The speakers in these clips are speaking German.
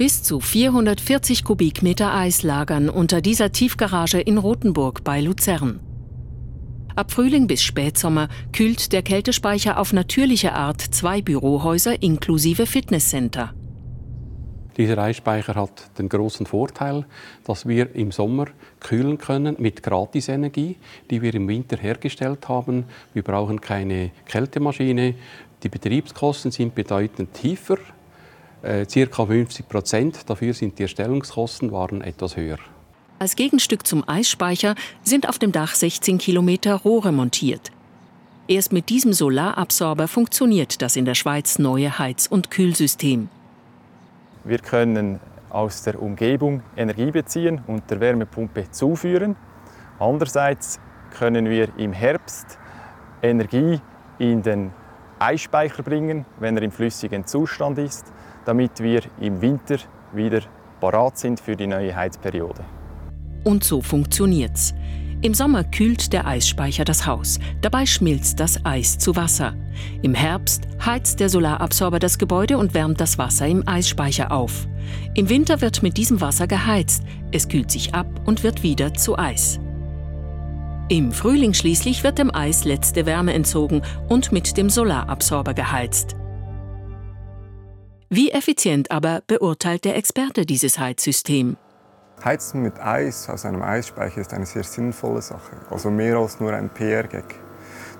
Bis zu 440 Kubikmeter Eis lagern unter dieser Tiefgarage in Rothenburg bei Luzern. Ab Frühling bis Spätsommer kühlt der Kältespeicher auf natürliche Art zwei Bürohäuser inklusive Fitnesscenter. Dieser Eisspeicher hat den großen Vorteil, dass wir im Sommer kühlen können mit Gratisenergie, die wir im Winter hergestellt haben. Wir brauchen keine Kältemaschine. Die Betriebskosten sind bedeutend tiefer, äh, ca. 50 Prozent. Dafür sind die Erstellungskosten waren etwas höher. Als Gegenstück zum Eisspeicher sind auf dem Dach 16 Kilometer Rohre montiert. Erst mit diesem Solarabsorber funktioniert das in der Schweiz neue Heiz- und Kühlsystem. Wir können aus der Umgebung Energie beziehen und der Wärmepumpe zuführen. Andererseits können wir im Herbst Energie in den Eisspeicher bringen, wenn er im flüssigen Zustand ist, damit wir im Winter wieder parat sind für die neue Heizperiode. Und so funktioniert's. Im Sommer kühlt der Eisspeicher das Haus. Dabei schmilzt das Eis zu Wasser. Im Herbst heizt der Solarabsorber das Gebäude und wärmt das Wasser im Eisspeicher auf. Im Winter wird mit diesem Wasser geheizt. Es kühlt sich ab und wird wieder zu Eis. Im Frühling schließlich wird dem Eis letzte Wärme entzogen und mit dem Solarabsorber geheizt. Wie effizient aber beurteilt der Experte dieses Heizsystem? Heizen mit Eis aus einem Eisspeicher ist eine sehr sinnvolle Sache, also mehr als nur ein PR-Gag.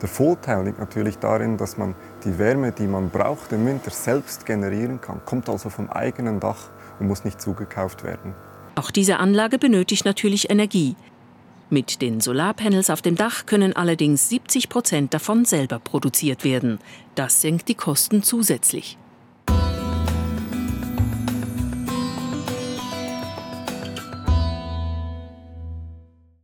Der Vorteil liegt natürlich darin, dass man die Wärme, die man braucht, im Winter selbst generieren kann, kommt also vom eigenen Dach und muss nicht zugekauft werden. Auch diese Anlage benötigt natürlich Energie. Mit den Solarpanels auf dem Dach können allerdings 70 Prozent davon selber produziert werden. Das senkt die Kosten zusätzlich.